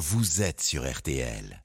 vous êtes sur RTL.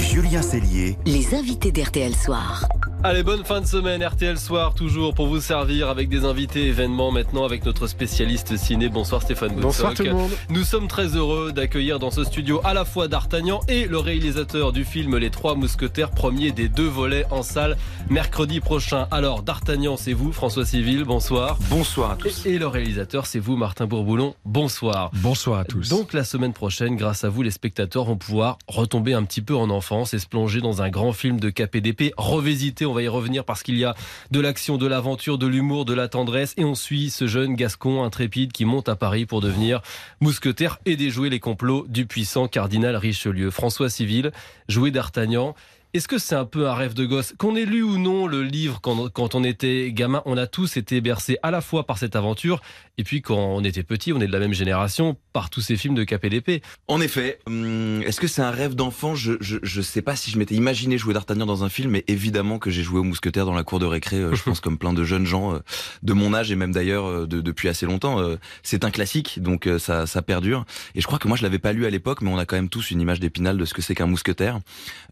Julien Cellier, Les invités d'RTL Soir. Allez, bonne fin de semaine, RTL Soir, toujours pour vous servir avec des invités événements maintenant avec notre spécialiste ciné. Bonsoir Stéphane Bonsoir Boutsock. tout le monde. Nous sommes très heureux d'accueillir dans ce studio à la fois D'Artagnan et le réalisateur du film Les Trois Mousquetaires, premier des deux volets en salle mercredi prochain. Alors, D'Artagnan, c'est vous, François Civil, bonsoir. Bonsoir à tous. Et, et le réalisateur, c'est vous, Martin Bourboulon, bonsoir. Bonsoir à tous. Donc la semaine prochaine, grâce à vous, les spectateurs vont pouvoir retomber un petit peu en enfance et se plonger dans un grand film de KPDP, revisité, on va y revenir parce qu'il y a de l'action, de l'aventure, de l'humour, de la tendresse et on suit ce jeune gascon intrépide qui monte à Paris pour devenir mousquetaire et déjouer les complots du puissant cardinal Richelieu. François Civil, joué d'Artagnan. Est-ce que c'est un peu un rêve de gosse? Qu'on ait lu ou non le livre quand, quand on était gamin, on a tous été bercés à la fois par cette aventure et puis quand on était petit, on est de la même génération, par tous ces films de KPDP. En effet, hum, est-ce que c'est un rêve d'enfant? Je, je, je sais pas si je m'étais imaginé jouer d'Artagnan dans un film, mais évidemment que j'ai joué au mousquetaire dans la cour de récré, euh, je pense comme plein de jeunes gens euh, de mon âge et même d'ailleurs euh, de- depuis assez longtemps. C'est un classique, donc ça, ça perdure. Et je crois que moi je l'avais pas lu à l'époque, mais on a quand même tous une image d'épinal de ce que c'est qu'un mousquetaire.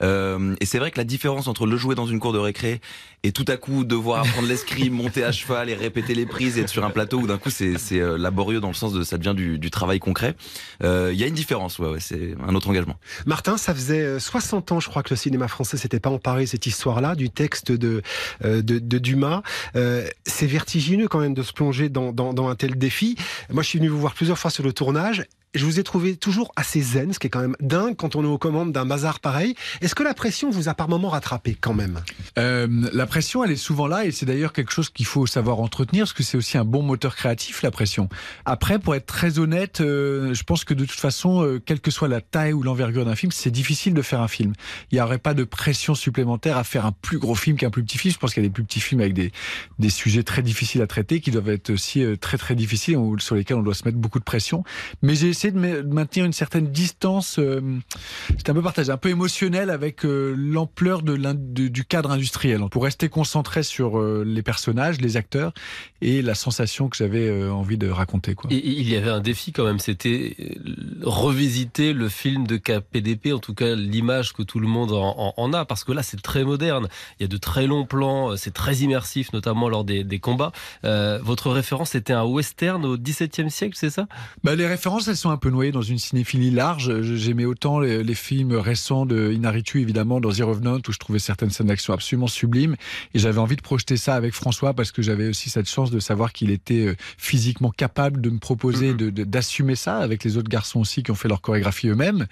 Euh, et c'est vrai que la différence entre le jouer dans une cour de récré et tout à coup devoir apprendre l'escrime, monter à cheval et répéter les prises et être sur un plateau où d'un coup c'est euh, laborieux dans le sens de ça devient du, du travail concret. Euh, Il y a une différence, ouais, ouais, c'est un autre engagement. Martin, ça faisait euh, 60 ans, je crois, que le cinéma français s'était pas emparé de cette histoire-là, du texte de, euh, de, de Dumas. Euh, c'est vertigineux quand même de se plonger dans, dans, dans un tel défi. Moi, je suis venu vous voir plusieurs fois sur le tournage. Je vous ai trouvé toujours assez zen, ce qui est quand même dingue quand on est aux commandes d'un bazar pareil. Est-ce que la pression vous a par moments rattrapé quand même? Euh, la pression, elle est souvent là et c'est d'ailleurs quelque chose qu'il faut savoir entretenir parce que c'est aussi un bon moteur créatif, la pression. Après, pour être très honnête, euh, je pense que de toute façon, euh, quelle que soit la taille ou l'envergure d'un film, c'est difficile de faire un film. Il n'y aurait pas de pression supplémentaire à faire un plus gros film qu'un plus petit film. Je pense qu'il y a des plus petits films avec des, des sujets très difficiles à traiter qui doivent être aussi très très difficiles sur lesquels on doit se mettre beaucoup de pression. Mais j'ai de, maintenir une certaine distance. euh, c'est un peu partagé, un peu émotionnel avec euh, l'ampleur de l'in- de- du cadre industriel. Pour rester concentré sur euh, les personnages, les acteurs et la sensation que j'avais euh, envie de raconter. Quoi. Et il y avait un défi quand même, c'était revisiter le film de KPDP, en tout cas l'image que tout le monde en, en- en a, parce que là c'est très moderne, il y a de très longs plans, c'est très immersif, notamment lors des, des combats. Votre référence était un western au XVIIe siècle, c'est ça? Bah, les références, elles sont un peu noyées dans une cinéphilie large. J'aimais autant les, les films récents de Inaritu, évidemment, dans The Revenant, où je trouvais certaines scènes d'action absolument sublimes. Et j'avais envie de projeter ça avec François parce que j'avais aussi cette chance de savoir qu'il était euh, physiquement capable de me proposer de- de- d'assumer ça avec les autres garçons aussi qui ont fait leur chorégraphie eux-mêmes.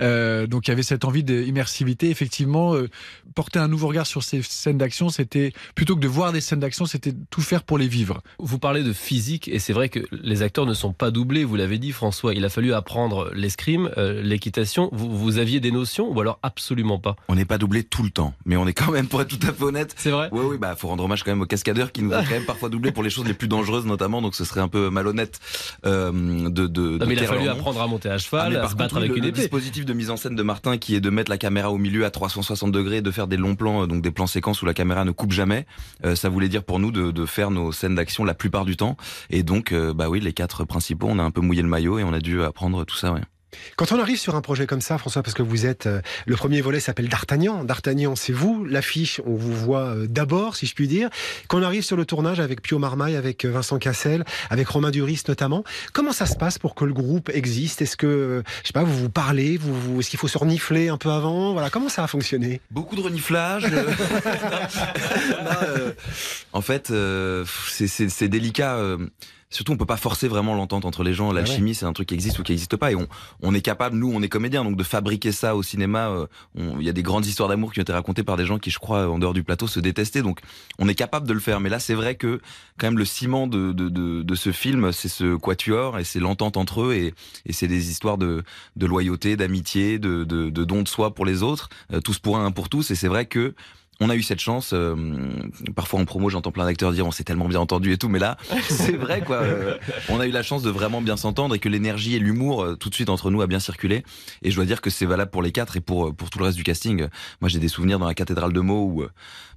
Euh, donc il y avait cette envie d'immersivité. Effectivement, euh, porter un nouveau regard sur ces scènes d'action, c'était plutôt que de voir des scènes d'action, c'était tout faire pour les vivre. Vous parlez de physique, et c'est vrai que les acteurs ne sont pas doublés, vous l'avez dit François, il a fallu apprendre l'escrime, euh, l'équitation, vous, vous aviez des notions ou alors absolument pas? On n'est pas doublé tout le temps, mais on est quand même, pour être tout à fait honnête, C'est vrai? Oui, oui, bah, faut rendre hommage quand même aux cascadeurs qui nous ont quand même parfois doublé pour les choses les plus dangereuses, notamment. Donc, ce serait un peu malhonnête euh, de, de. Non, de mais il a fallu apprendre à monter à Ah, cheval, mais à se contre, battre oui, avec le, une le épée. dispositif de mise en scène de Martin, qui est de mettre la caméra au milieu à 360 degrés, de faire des longs plans, euh, donc des plans séquences où la caméra ne coupe jamais. euh, ça voulait dire pour nous de, de faire nos scènes d'action la plupart du temps. Et donc, euh, bah oui, les quatre principaux, on a un peu mouillé le maillot et on a dû apprendre tout ça. Ouais. Quand on arrive sur un projet comme ça, François, parce que vous êtes euh, le premier volet s'appelle D'Artagnan. D'Artagnan, c'est vous. L'affiche, on vous voit euh, d'abord, si je puis dire. Quand on arrive sur le tournage avec Pio Marmaille, avec euh, Vincent Cassel, avec Romain Duris notamment, comment ça se passe pour que le groupe existe? Est-ce que, euh, je sais pas, vous vous parlez vous, vous- Est-ce qu'il faut se renifler un peu avant? Voilà, comment ça a fonctionné? Beaucoup de reniflage. euh. Euh, en fait, euh, c'est délicat. Surtout, on peut pas forcer vraiment l'entente entre les gens. L'alchimie, c'est un truc qui existe ou qui n'existe pas. Et on, on est capable, nous, on est comédiens, donc de fabriquer ça au cinéma. euh, Il y a des grandes histoires d'amour qui ont été racontées par des gens qui, je crois, en dehors du plateau, se détestaient. Donc, on est capable de le faire. Mais là, c'est vrai que, quand même, le ciment de, de, de, de ce film, c'est ce quatuor et c'est l'entente entre eux. Et, et c'est des histoires de, de loyauté, d'amitié, de, de, de don de soi pour les autres. euh, tous pour un, un pour tous. Et c'est vrai que on a eu cette chance. euh, parfois en promo, j'entends plein d'acteurs dire on s'est tellement bien entendu et tout, mais là, c'est vrai quoi. euh, on a eu la chance de vraiment bien s'entendre et que l'énergie et l'humour euh, tout de suite entre nous a bien circulé. Et je dois dire que c'est valable pour les quatre et pour pour tout le reste du casting. Moi, j'ai des souvenirs dans la cathédrale de Meaux où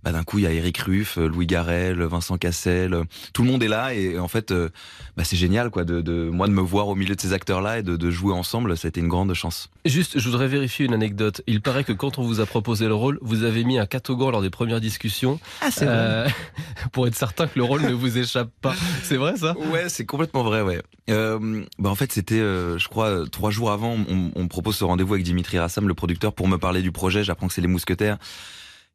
bah, d'un coup il y a Eric Ruff, Louis Garrel, Vincent Cassel, tout le monde est là et en fait, euh, bah, c'est génial quoi de, de moi de me voir au milieu de ces acteurs là et de, de jouer ensemble. Ça a été une grande chance. Juste, je voudrais vérifier une anecdote. Il paraît que quand on vous a proposé le rôle, vous avez mis un catogan lors des premières discussions. Ah, euh, pour être certain que le rôle ne vous échappe pas. C'est vrai ça? Ouais, c'est complètement vrai, ouais. Euh, bah en fait, c'était, euh, je crois, trois jours avant, on, on me propose ce rendez-vous avec Dimitri Rassam, le producteur, pour me parler du projet. J'apprends que c'est les Mousquetaires.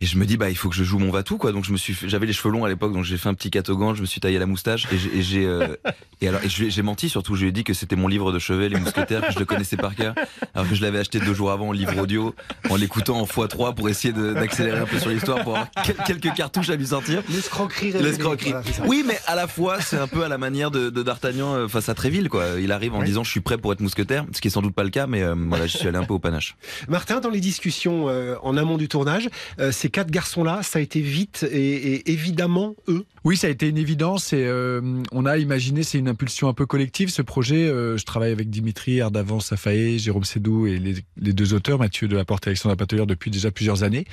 Et je me dis, bah, il faut que je joue mon Vatou, quoi. Donc, je me suis, fait- j'avais les cheveux longs à l'époque, donc j'ai fait un petit catogan, je me suis taillé la moustache, et j'ai, et j'ai, euh, et alors, j'ai menti surtout, je lui ai dit que c'était mon livre de chevet, les Mousquetaires, que je le connaissais par cœur, alors que je l'avais acheté deux jours avant en livre audio, en l'écoutant en x3 pour essayer de- d'accélérer un peu sur l'histoire, pour avoir quel- quelques cartouches à lui sortir. L'escroquerie. L'escroquerie. Oui, mais à la fois, c'est un peu à la manière de, de D'Artagnan euh, face à Tréville, quoi. Il arrive en Ouais. disant je suis prêt pour être mousquetaire, ce qui est sans doute pas le cas, mais euh, voilà, je suis allé un peu au panache. Martin, dans les discussions euh, en amont du tournage, euh, ces quatre garçons-là, ça a été vite et, et évidemment eux. Oui, ça a été une évidence et euh, on a imaginé, c'est une impulsion un peu collective ce projet. Euh, je travaille avec Dimitri Ardavant Safaé, Jérôme Sédou et les, deux auteurs, Mathieu Delaporte et Alexandre Apatelier, depuis déjà plusieurs années.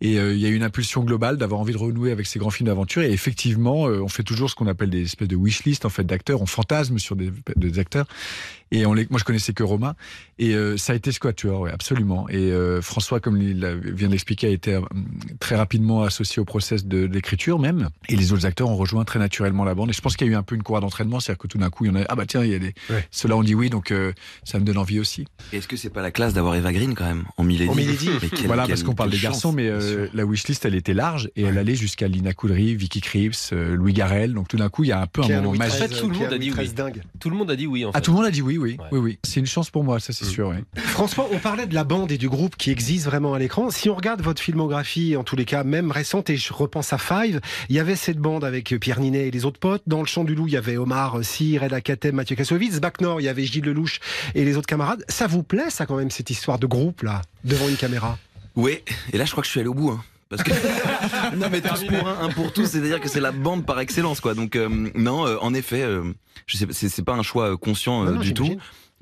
Et euh, il y a eu une impulsion globale d'avoir envie de renouer avec ces grands films d'aventure. Et effectivement, on fait toujours ce qu'on appelle des espèces de wishlist en fait d'acteurs. On fantasme sur des, acteurs. Et moi, je connaissais que Romain. Et ça a été Squature, ouais, absolument. Et François, comme il vient de l'expliquer, a été très rapidement associé au process de l'écriture même. Et les autres acteurs ont rejoint très naturellement la bande. Et je pense qu'il y a eu un peu une courroie d'entraînement, c'est-à-dire que tout d'un coup, il y en a. Ah bah tiens, il y a des. Ouais. Ceux-là ont dit oui, donc euh, ça me donne envie aussi. Est-ce que c'est pas la classe d'avoir Eva Green quand même en Milady? En Milady. Mais quelle- voilà, quelle- parce qu'on parle des garçons, mais euh, la wishlist, elle était large et elle allait jusqu'à Lina Coudry, Vicky Krieps, euh, Louis Garrel. Donc tout d'un coup, il y a un peu un moment magique. En fait, XIII, tout le monde a dit oui. Dingue. Tout le monde a dit oui en fait. Ah, tout le monde a dit oui, oui, Ouais. oui, oui. C'est une chance pour moi, ça c'est Mm. sûr. François, on parlait de la bande et du groupe qui existe vraiment à l'écran. Si on regarde votre filmographie, en tous les cas, même récente, et je repense à Five, il y avait cette bande avec Pierre Ninet et les autres potes. Dans le Chant du Loup, il y avait Omar Sy, Reda Kateb, Mathieu Kassovitz. Bac Nord, il y avait Gilles Lelouch et les autres camarades. Ça vous plaît, ça, quand même, cette histoire de groupe, là, devant une caméra? Oui, et là je crois que je suis allé au bout. Hein. Parce que non mais tous pour un, un pour tous, c'est-à-dire que c'est la bande par excellence quoi. Donc euh, non, euh, en effet, euh, je sais, c'est, c'est pas un choix euh, conscient euh, Non, non, du tout.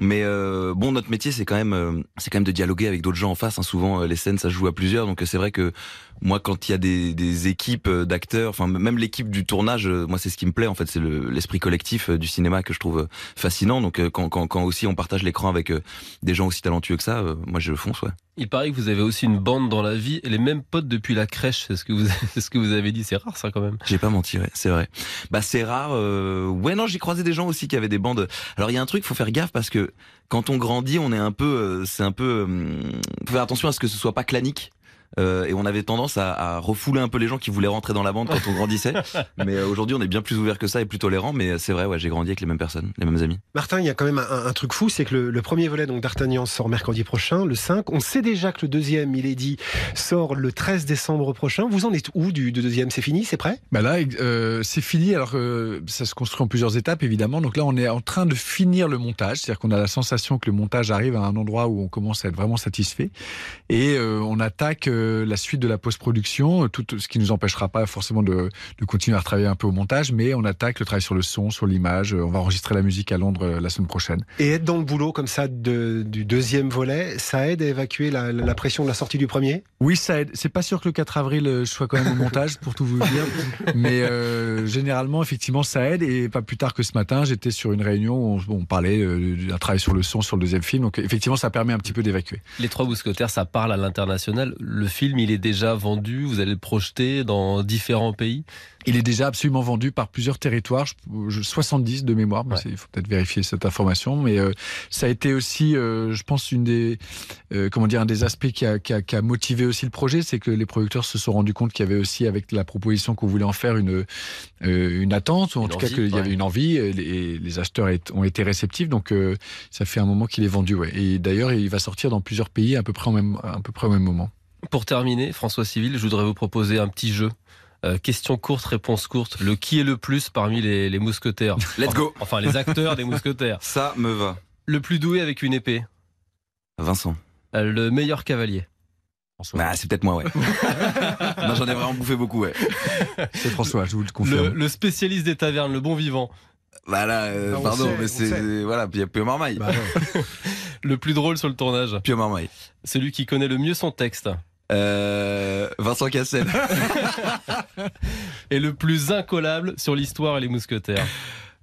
Mais euh, bon, notre métier, c'est quand même, euh, c'est quand même de dialoguer avec d'autres gens en face. hein. Souvent, euh, les scènes, ça joue à plusieurs. Donc, euh, c'est vrai que moi, quand il y a des, des équipes d'acteurs, enfin même l'équipe du tournage, moi, c'est ce qui me plaît. En fait, c'est le- l'esprit collectif du cinéma que je trouve fascinant. Donc, quand, quand, quand aussi on partage l'écran avec des gens aussi talentueux que ça, moi, je fonce. Ouais. Il paraît que vous avez aussi une bande dans la vie les mêmes potes depuis la crèche. C'est ce que vous, c'est ce que vous avez dit. C'est rare ça quand même. J'ai pas menti, ouais, c'est vrai. Bah c'est rare. Euh... Ouais, non, j'ai croisé des gens aussi qui avaient des bandes. Alors il y a un truc, faut faire gaffe parce que quand on grandit, on est un peu, euh, c'est un peu, euh, faut faire attention à ce que ce soit pas clanique. Euh, et on avait tendance à, à refouler un peu les gens qui voulaient rentrer dans la bande quand on grandissait. mais euh, aujourd'hui, on est bien plus ouvert que ça et plus tolérant. Mais c'est vrai, ouais, j'ai grandi avec les mêmes personnes, les mêmes amis. Martin, il y a quand même un, un truc fou, c'est que le, le premier volet, donc d'Artagnan, sort mercredi prochain, le 5. On sait déjà que le deuxième, Milady, sort le 13 décembre prochain. Vous en êtes où du, du deuxième? C'est fini? C'est prêt? Bah là, euh, c'est fini. Alors, euh, ça se construit en plusieurs étapes, évidemment. Donc là, on est en train de finir le montage. C'est-à-dire qu'on a la sensation que le montage arrive à un endroit où on commence à être vraiment satisfait. Et euh, on attaque euh, la suite de la post-production, tout ce qui nous empêchera pas forcément de, de continuer à retravailler un peu au montage, mais on attaque le travail sur le son, sur l'image. Euh, On va enregistrer la musique à Londres euh, la semaine prochaine. Et être dans le boulot comme ça de- du deuxième volet, ça aide à évacuer la, la pression de la sortie du premier? Oui, ça aide. C'est pas sûr que le 4 avril, je sois quand même au montage, pour tout vous dire. Mais euh, généralement, effectivement, ça aide. Et pas plus tard que ce matin, j'étais sur une réunion où on, on parlait d'un travail sur le son, sur le deuxième film. Donc effectivement, ça permet un petit peu d'évacuer. Les Trois Mousquetaires, ça parle à l'international. Le film, il est déjà vendu. Vous allez le projeter dans différents pays? Il est déjà absolument vendu par plusieurs territoires, je- je- 70 de mémoire, mais Ouais. c'est- il faut peut-être vérifier cette information. Mais euh, ça a été aussi, euh, je pense, une des, euh, comment dire, un des aspects qui a, qui a- qui a motivé aussi le projet, c'est que les producteurs se sont rendus compte qu'il y avait aussi, avec la proposition qu'on voulait en faire, une, une attente, ou en Une tout cas qu'il y avait une envie, et les, et les acheteurs ont été réceptifs. Donc ça fait un moment qu'il est vendu. Ouais. Et d'ailleurs, il va sortir dans plusieurs pays à peu près, en même, à peu près au même moment. Pour terminer, François Civil, je voudrais vous proposer un petit jeu. Euh, question courte, réponse courte. Le qui est le plus parmi les, les mousquetaires Let's go. Enfin, les acteurs des mousquetaires. Ça me va. Le plus doué avec une épée. Vincent, Euh, Le meilleur cavalier. François. Bah, c'est peut-être moi, ouais. non, j'en ai vraiment bouffé beaucoup, ouais. C'est François, je vous le confirme. Le, le spécialiste des tavernes, le bon vivant. Bah là, euh, Ah, on pardon, sait, mais c'est voilà, puis il y a Pio Marmaille. Bah. Le plus drôle sur le tournage. Pio Marmaille. Celui qui connaît le mieux son texte. Euh, Vincent Cassel. Et le plus incollable sur l'histoire et les mousquetaires.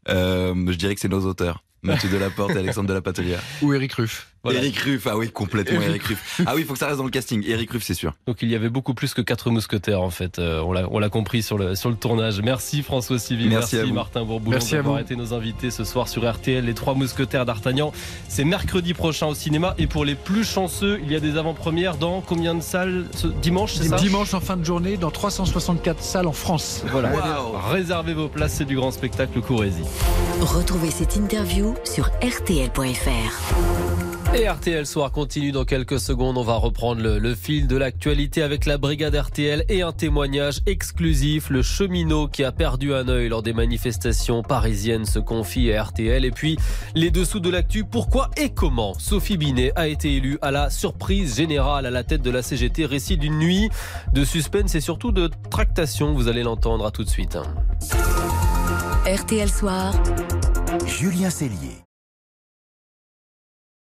Euh, je dirais que c'est nos auteurs. Mathieu Delaporte et Alexandre de la Patelière. Ou Eric Ruff. Voilà. Eric Ruff, ah oui, complètement Eric Ruff. Ah oui, il faut que ça reste dans le casting. Eric Ruff, c'est sûr. Donc il y avait beaucoup plus que quatre mousquetaires en fait. Euh, on l'a compris sur le sur le tournage. Merci François Civil, Merci à vous. Martin Bourboulon Merci à d'avoir vous. été nos invités ce soir sur RTL. Les trois mousquetaires d'Artagnan. C'est mercredi prochain au cinéma et pour les plus chanceux, il y a des avant-premières dans combien de salles ce dimanche c'est ça? Dimanche en fin de journée dans 364 salles en France. Voilà. Réservez vos places, c'est du grand spectacle Courrésie. Retrouvez cette interview sur rtl.fr. Et RTL Soir continue dans quelques secondes. On va reprendre le, le fil de l'actualité avec la brigade RTL et un témoignage exclusif. Le cheminot qui a perdu un œil lors des manifestations parisiennes se confie à RTL. Et puis, les dessous de l'actu. Pourquoi et comment? Sophie Binet a été élue à la surprise générale à la tête de la CGT. Récit d'une nuit de suspense et surtout de tractation. Vous allez l'entendre à tout de suite. RTL Soir. Julien Cellier.